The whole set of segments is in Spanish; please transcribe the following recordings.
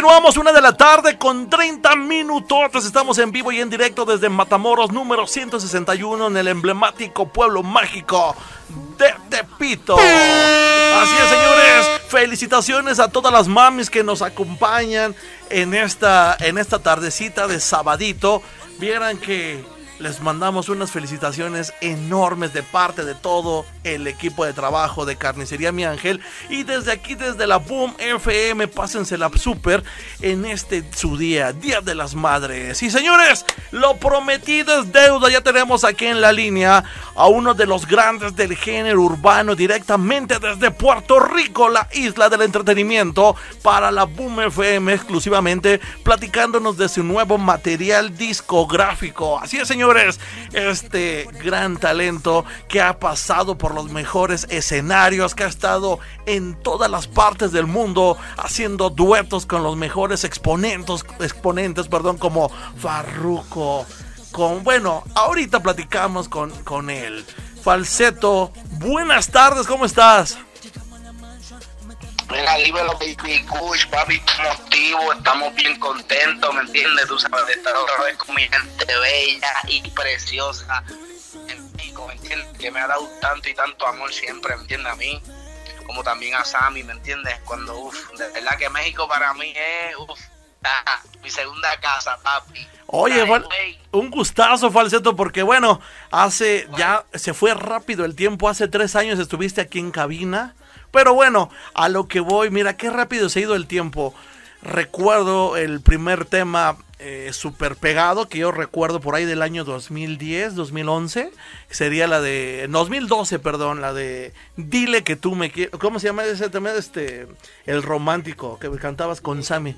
Continuamos una de la tarde con 30 minutos. Estamos en vivo y en directo desde Matamoros número 161 en el emblemático pueblo mágico de Tepito. Así es, señores. Felicitaciones a todas las mamis que nos acompañan en esta, en esta tardecita de sabadito. Vieran que les mandamos unas felicitaciones enormes de parte de todo el equipo de trabajo de Carnicería Mi Ángel. Y desde aquí, desde la Boom FM, pásensela super en este su día, Día de las Madres. Y señores, lo prometido es deuda. Ya tenemos aquí en la línea a uno de los grandes del género urbano directamente desde Puerto Rico, la isla del entretenimiento, para la Boom FM exclusivamente, platicándonos de su nuevo material discográfico. Así es, señores este gran talento que ha pasado por los mejores escenarios, que ha estado en todas las partes del mundo haciendo duetos con los mejores exponentes, exponentes, perdón, como Farruko. Con, bueno, ahorita platicamos con, con él. Falseto, buenas tardes, ¿cómo estás? Mira, dímelo, Baby Kush, papi, motivo, estamos bien contentos, ¿me entiendes? Tú sabes, de estar otra vez con mi gente bella y preciosa en México, ¿me entiendes? Que me ha dado tanto y tanto amor siempre, ¿me entiendes? A mí, como también a Sammy, ¿me entiendes? Cuando, uff, de verdad que México para mí es, uff, ah, mi segunda casa, papi. Oye, un gustazo, Falseto, porque bueno, hace, ya se fue rápido el tiempo, hace tres años estuviste aquí en cabina pero bueno, a lo que voy, mira qué rápido se ha ido el tiempo. Recuerdo el primer tema eh, super pegado que yo recuerdo por ahí del año 2010, 2011. Sería la de. 2012, perdón, la de Dile que tú me quieres. ¿Cómo se llama ese tema? Este, el romántico que cantabas con Sammy.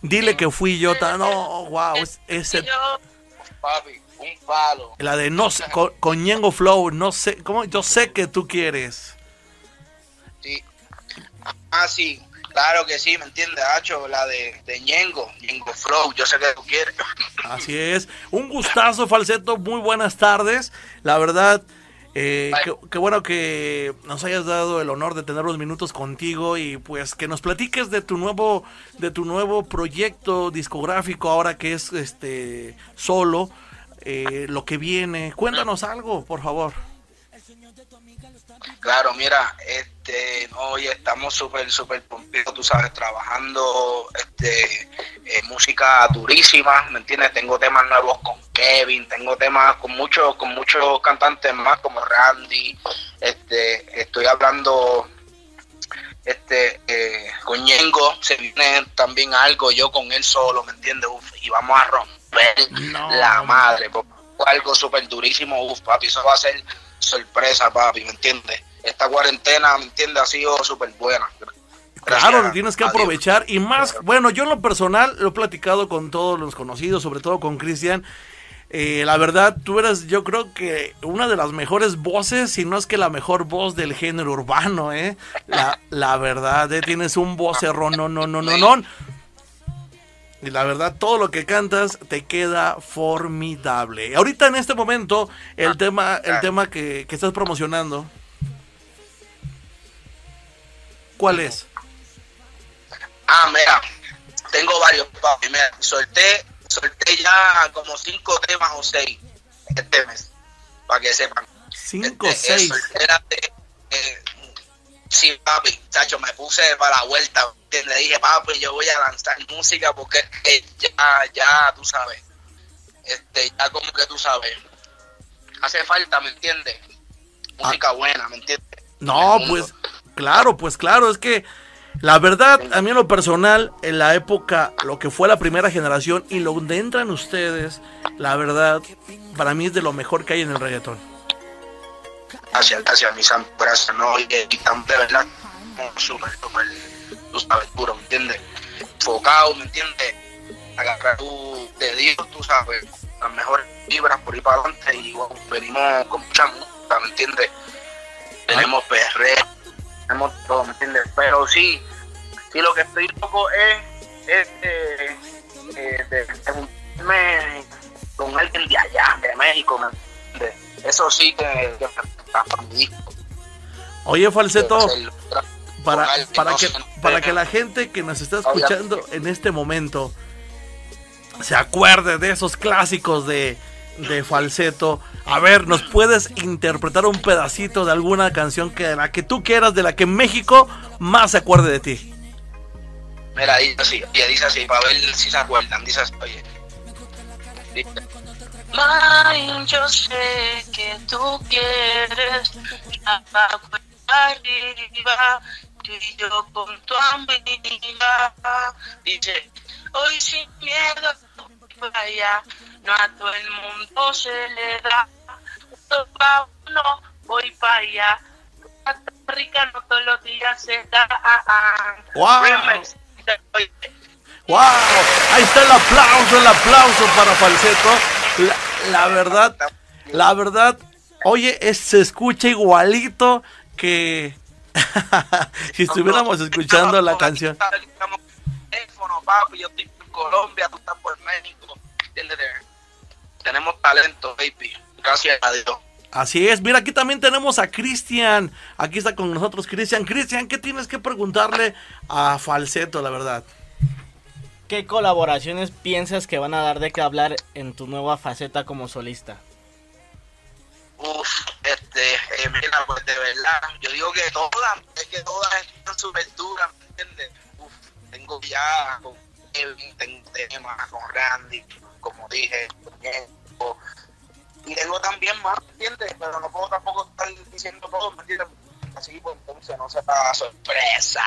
Dile que fui yo. No, wow, ese. Papi, un palo. La de no sé, con, con Flow, no sé, ¿cómo? Yo sé que tú quieres. Ah, sí, claro que sí, ¿me entiendes, Hacho? La de, de Ñengo, Ñengo Flow, yo sé que tú quieres. Así es, un gustazo, Falseto, muy buenas tardes. La verdad, eh, qué, bueno que nos hayas dado el honor de tener unos minutos contigo y pues que nos platiques de tu nuevo, de tu nuevo proyecto discográfico ahora que es este solo, eh, lo que viene. Cuéntanos algo, por favor. Claro, mira, este, hoy estamos súper, súper pompidos, tú sabes, trabajando este, eh, música durísima, ¿me entiendes? Tengo temas nuevos con Kevin, tengo temas con muchos, con muchos cantantes más como Randy, este, estoy hablando este eh, con Ñengo, se viene también algo yo con él solo, ¿me entiendes? y vamos a romper la madre, algo súper durísimo, uf, papi, eso va a ser sorpresa, papi, ¿me entiendes? Esta cuarentena, ¿me entiendes? Ha sido súper buena. claro, tienes que aprovechar y más, bueno, yo en lo personal lo he platicado con todos los conocidos, sobre todo con Cristian. Eh, la verdad, tú eres, yo creo que una de las mejores voces, si no es que la mejor voz del género urbano, ¿eh? La, la verdad, ¿eh? tienes un vocerrón, no, no, no, no, no. Y la verdad, todo lo que cantas te queda formidable. Ahorita en este momento, el ah, tema, el tema que, estás promocionando. ¿Cuál es? Ah, mira, tengo varios papi. Mira, solté, solté ya como cinco temas o seis este mes, para que sepan. Cinco o este, seis. Eh, sí, papi, chacho, me puse para la vuelta le dije, papi, yo voy a lanzar música porque ya, ya, tú sabes, este, ya como que tú sabes, hace falta, ¿me entiendes? Música ah. buena, ¿me entiendes? No, pues, claro, pues claro, es que la verdad, a mí en lo personal, en la época, lo que fue la primera generación y lo donde entran ustedes, la verdad, para mí es de lo mejor que hay en el reggaetón. Gracias, gracias, mi santo, gracias, no, y, y de verdad, súper, súper tú sabes, ¿me entiendes? Enfocado, ¿me entiendes? Agarrar tu, de Dios, tú sabes, las mejores vibras por ir para adelante y venimos con mucha música, ¿me entiendes? Tenemos PR, tenemos todo, ¿me entiendes? Pero sí, sí lo que estoy loco es, es eh, eh, de, juntarme con alguien de allá, de México, ¿me entiendes? Eso sí que, que, Oye, Falseto, para, para, que, para que la gente que nos está escuchando en este momento se acuerde de esos clásicos de, de falseto. A ver, ¿nos puedes interpretar un pedacito de alguna canción que de la que tú quieras, de la que México más se acuerde de ti? Mira, dice así, oye, dice así, para ver si se acuerdan, dice así, oye. Dice, Mine, yo sé que tú quieres abajo y arriba, tú y yo con tu amiga. Dice, hoy sin miedo para allá, no a todo el mundo se le da. Uno, voy para allá. Rica no todos los días se da. Ah, ah. ¡Wow! Remix. Oye, ¡Wow! Ahí está el aplauso, el aplauso para falseto. La, la verdad, la verdad, oye, es- se escucha igualito que si estuviéramos escuchando la canción. Estamos con teléfono, papi, yo estoy en Colombia, tú estás por México. ¿entiendes? Tenemos talento, baby. Gracias a Dios. Así es, mira, aquí también tenemos a Cristian. Aquí está con nosotros Cristian. Cristian, ¿qué tienes que preguntarle a Falseto, la verdad? ¿Qué colaboraciones piensas que van a dar de qué hablar en tu nueva faceta como solista? Uf, este, eh, mira, pues de verdad, yo digo que todas, es que todas están súper duras, ¿me entiendes? Uf, tengo ya con Kevin, tengo temas con Randy, como dije, con y tengo también más, ¿me entiendes? Pero no puedo tampoco estar diciendo todo, ¿me entiendes? Así, pues entonces no será sorpresa.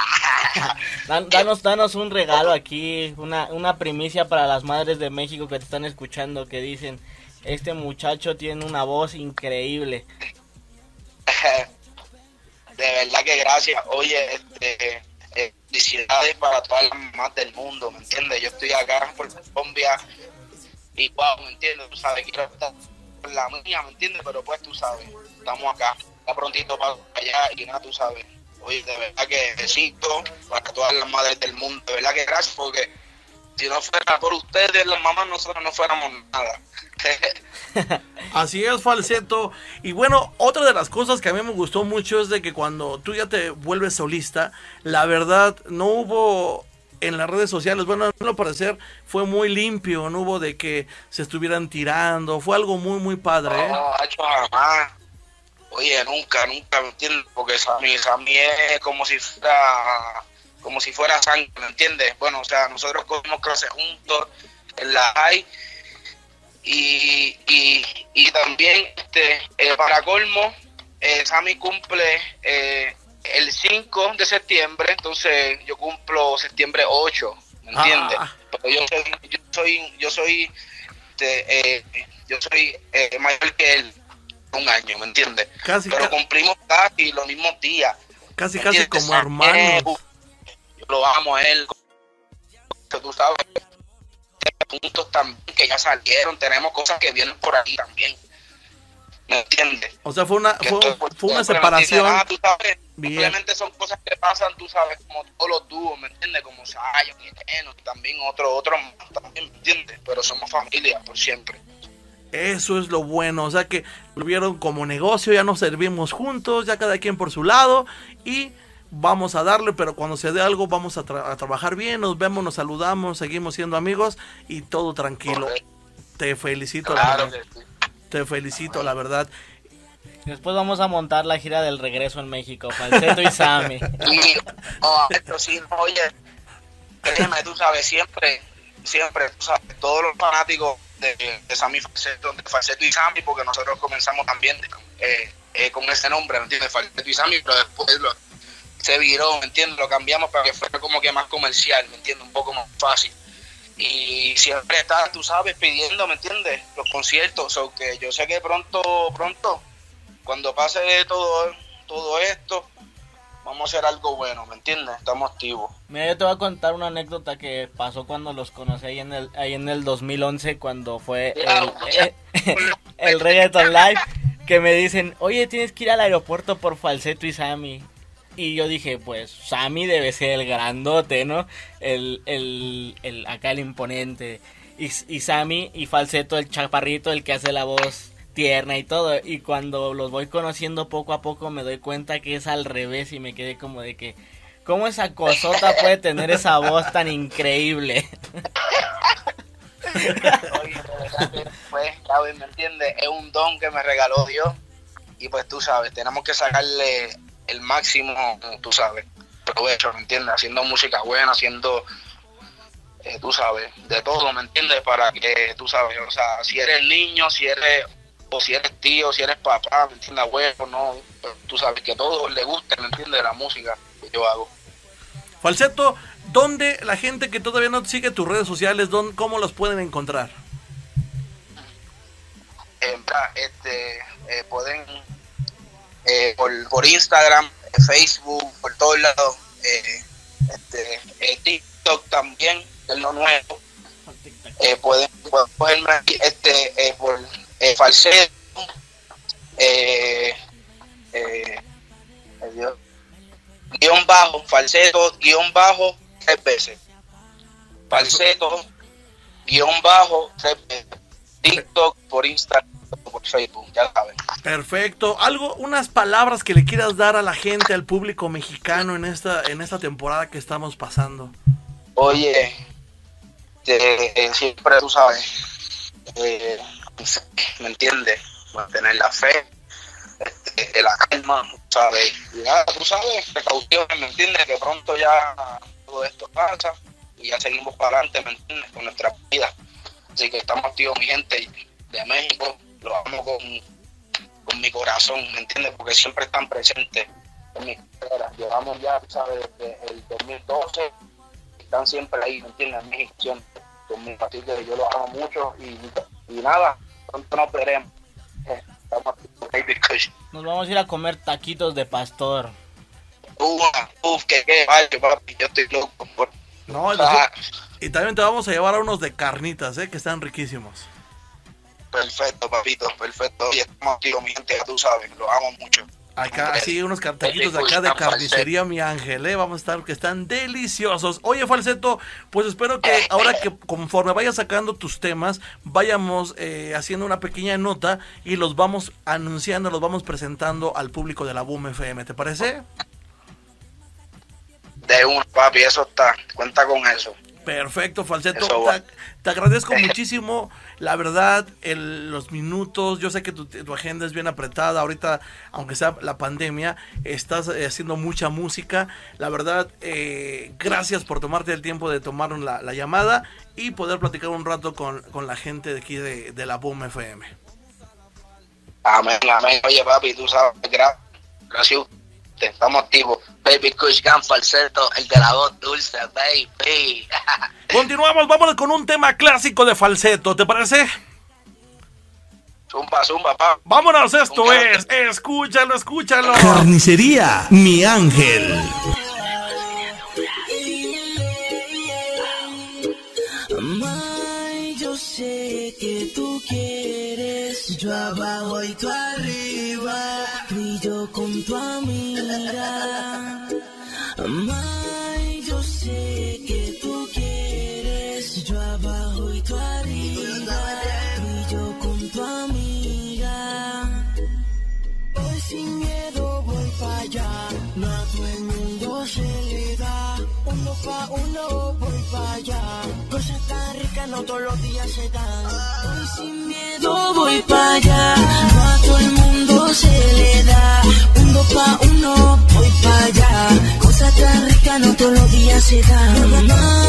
Dan- danos, danos un regalo aquí, una, una primicia para las madres de México que te están escuchando, que dicen, este muchacho tiene una voz increíble. de verdad que gracias. Oye, este, eh, felicidades para todas las mamás del mundo, ¿me entiendes? Yo estoy acá por Colombia y wow, ¿me entiendes? Tú sabes, quiero estar la mía, ¿me entiendes? Pero pues tú sabes, estamos acá, está prontito para allá y nada, tú sabes. Oye, de verdad que besito para todas las madres del mundo, de verdad que gracias porque si no fuera por ustedes, las mamás, nosotros no fuéramos nada. Así es, falseto. Y bueno, otra de las cosas que a mí me gustó mucho es de que cuando tú ya te vuelves solista, la verdad no hubo en las redes sociales, bueno, a mi parecer fue muy limpio, no hubo de que se estuvieran tirando, fue algo muy, muy padre. ¿eh? No, jamás. Oye, nunca, nunca, ¿me entiendes? Porque Sammy, Sammy es como si fuera, como si fuera sangre, ¿me entiendes? Bueno, o sea, nosotros cogimos clases juntos en la high y, y, y también, este, eh, para colmo, eh, Sammy cumple eh, el 5 de septiembre, entonces yo cumplo septiembre 8, ¿me entiendes? Ah. Pero yo soy, yo soy, yo soy, este, eh, yo soy eh, mayor que él un año, ¿me entiendes? Casi, Pero cumplimos casi los mismos días. casi, ¿me casi como hermanos. yo lo amo a él. Tú sabes, puntos también que ya salieron, tenemos cosas que vienen por ahí también. ¿Me entiendes? O sea, fue una, fue, una separación. "Ah, tú sabes, Bien. Simplemente son cosas que pasan, tú sabes, como todos los dúos, ¿me entiendes? Como Zion y Eno, y también otro, otro más también, ¿me entiendes? Pero somos familia por siempre. Eso es lo bueno, o sea que lo vieron como negocio, ya nos servimos juntos, ya cada quien por su lado y vamos a darle, pero cuando se dé algo vamos a, tra- a trabajar bien, nos vemos, nos saludamos, seguimos siendo amigos y todo tranquilo. Te felicito, la verdad. sí. Te felicito, la verdad. Después vamos a montar la gira del regreso en México, Falseto y Sammy. Y, oh, esto sí, no, oye, tú sabes, siempre, siempre, tú sabes, todos los fanáticos de, de Sammy Falseto, de Falseto y Sammy, porque nosotros comenzamos también eh, eh, con ese nombre, ¿me entiendes? Falseto y Sammy, pero después se viró, ¿me entiendes? Lo cambiamos para que fuera como que más comercial, ¿me entiendes? Un poco más fácil. Y siempre está, tú sabes, pidiendo, ¿me entiendes? Los conciertos, o que yo sé que pronto, pronto, cuando pase todo, todo esto, vamos a hacer algo bueno, ¿me entiendes? Estamos activos. Mira, yo te voy a contar una anécdota que pasó cuando los conocí ahí en el, ahí en el 2011, cuando fue el, el, el Reggaeton Live, que me dicen, oye, tienes que ir al aeropuerto por Falseto y Sammy. Y yo dije, pues Sammy debe ser el grandote, ¿no? El, el, el acá el imponente. Y, y Sammy y Falseto, el chaparrito, el que hace la voz tierna y todo. Y cuando los voy conociendo poco a poco me doy cuenta que es al revés y me quedé como de que, ¿Cómo esa cosota puede tener esa voz tan increíble? Oye, pues, ¿me entiendes? Es un don que me regaló Dios y pues tú sabes, tenemos que sacarle el máximo, tú sabes, provecho, ¿me entiendes? Haciendo música buena, haciendo, eh, tú sabes, de todo, ¿me entiendes? Para que, tú sabes, o sea, si eres niño, si eres, o si eres tío, si eres papá, ¿me entiendes? Abuelo, no, pues, tú sabes, que a todos les guste, ¿me entiendes? La música que yo hago. Falseto, ¿dónde la gente que todavía no sigue tus redes sociales, dónde, cómo los pueden encontrar? Eh, este, eh, pueden eh, por, por, Instagram, Facebook, por todos lados, este, TikTok también, es lo nuevo. pueden, pueden cogerme aquí, este, por falseto, Dios guion bajo, falseto, guion bajo, tres veces. Falseto, guion bajo, tres veces. TikTok, por Instagram, por Facebook, ya saben. Perfecto. Algo, unas palabras que le quieras dar a la gente, al público mexicano en esta, en esta temporada que estamos pasando. Oye, eh, siempre tú sabes, eh, ¿me entiendes? Mantener la fe, este, la calma, ¿sabes? Y nada, tú sabes, precauciones, ¿me entiendes? Que pronto ya todo esto pasa y ya seguimos para adelante, ¿me entiendes? Con nuestra vida. Así que estamos activos, mi gente de México, lo amo con, con mi corazón, ¿me entiendes? Porque siempre están presentes en mi carrera. Llevamos ya, ¿sabes? Desde el 2012, están siempre ahí, ¿me entiendes? En México siempre conmigo. Así que yo los amo mucho y, y nada, pronto nos veremos. Nos vamos a ir a comer taquitos de pastor. Uf, uf, que qué vale, papi, yo estoy loco. No, ah. y también te vamos a llevar a unos de carnitas, ¿eh? que están riquísimos. Perfecto, papito, perfecto. Y estamos aquí, mi gente, tú sabes, lo amo mucho. Acá, sí, unos taquitos de acá de carnicería, mi ángel, ¿eh? Vamos a estar, que están deliciosos. Oye, Falseto, pues espero que ahora que conforme vayas sacando tus temas, vayamos eh, haciendo una pequeña nota y los vamos anunciando, los vamos presentando al público de la Boom FM, ¿te parece? De un papi, eso está, cuenta con eso. Perfecto, Falseto. Te, agradezco muchísimo, la verdad, el, los minutos. Yo sé que tu, agenda es bien apretada. Ahorita, aunque sea la pandemia, estás eh, haciendo mucha música. La verdad, eh, gracias por tomarte el tiempo de tomar la, la, llamada y poder platicar un rato con, con la gente de aquí de, de la Boom FM. Amén, amén. Oye, papi, tú sabes, gracias estamos activos. Baby Kush Gun Falsetto, el de la voz dulce, baby. Continuamos, vámonos con un tema clásico de falseto, ¿te parece? Zumba, zumba, pa. Vámonos, esto es, escúchalo, escúchalo. Carnicería, mi ángel. yo sé que tú quieres, yo abajo y tú arriba yo con tu Ay, yo sé que tú quieres, yo abajo y tú arriba. Y yo con tu amiga. Hoy sin miedo voy para allá, no a todo el mundo se le da. Uno pa' uno voy para allá. Cosas tan ricas no todos los días se dan. Hoy sin miedo voy para allá, no a todo el mundo pa' uno voy para allá. Cosas tan ricas no todos los días se dan. Ay,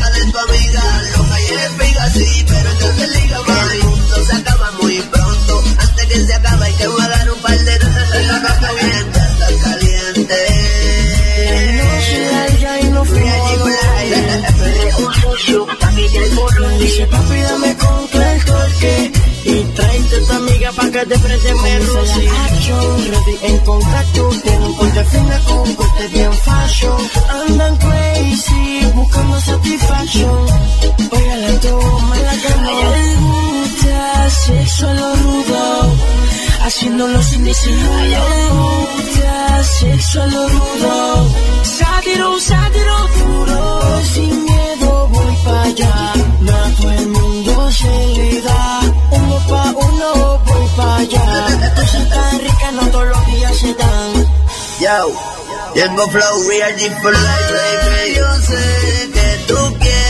cerca de tu amiga. Lo que hay es piga, sí, pero yo te liga más. El mundo se acaba muy pronto. Antes que se acabe, hay que guardar un par de notas en la cama bien. Ya está caliente. No se larga y no fría allí un sucio, papi, ya el morro. Dice, papi, dame con el torque. Y tráete tu amiga pa' que te preste me roce action Ready en contacto Tiene un corte fino con corte bien fashion canción. Óigala toma en la cama. A le gusta sexo lo rudo, haciéndolo sin disimulo. A le gusta sexo lo rudo, sátiro, sátiro duro. Sin miedo voy para allá, no el mundo se le da. Uno pa' uno voy para allá. Cosas tan ricas no todos los días se dan. Yo, tengo flow real G for life, baby. Yo sé que tú quieres,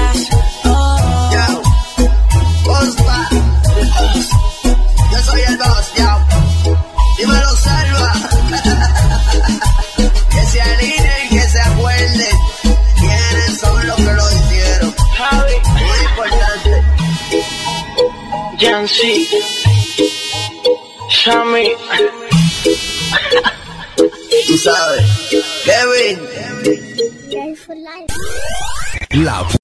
Jancy, Shami. Tú sabes. Kevin. La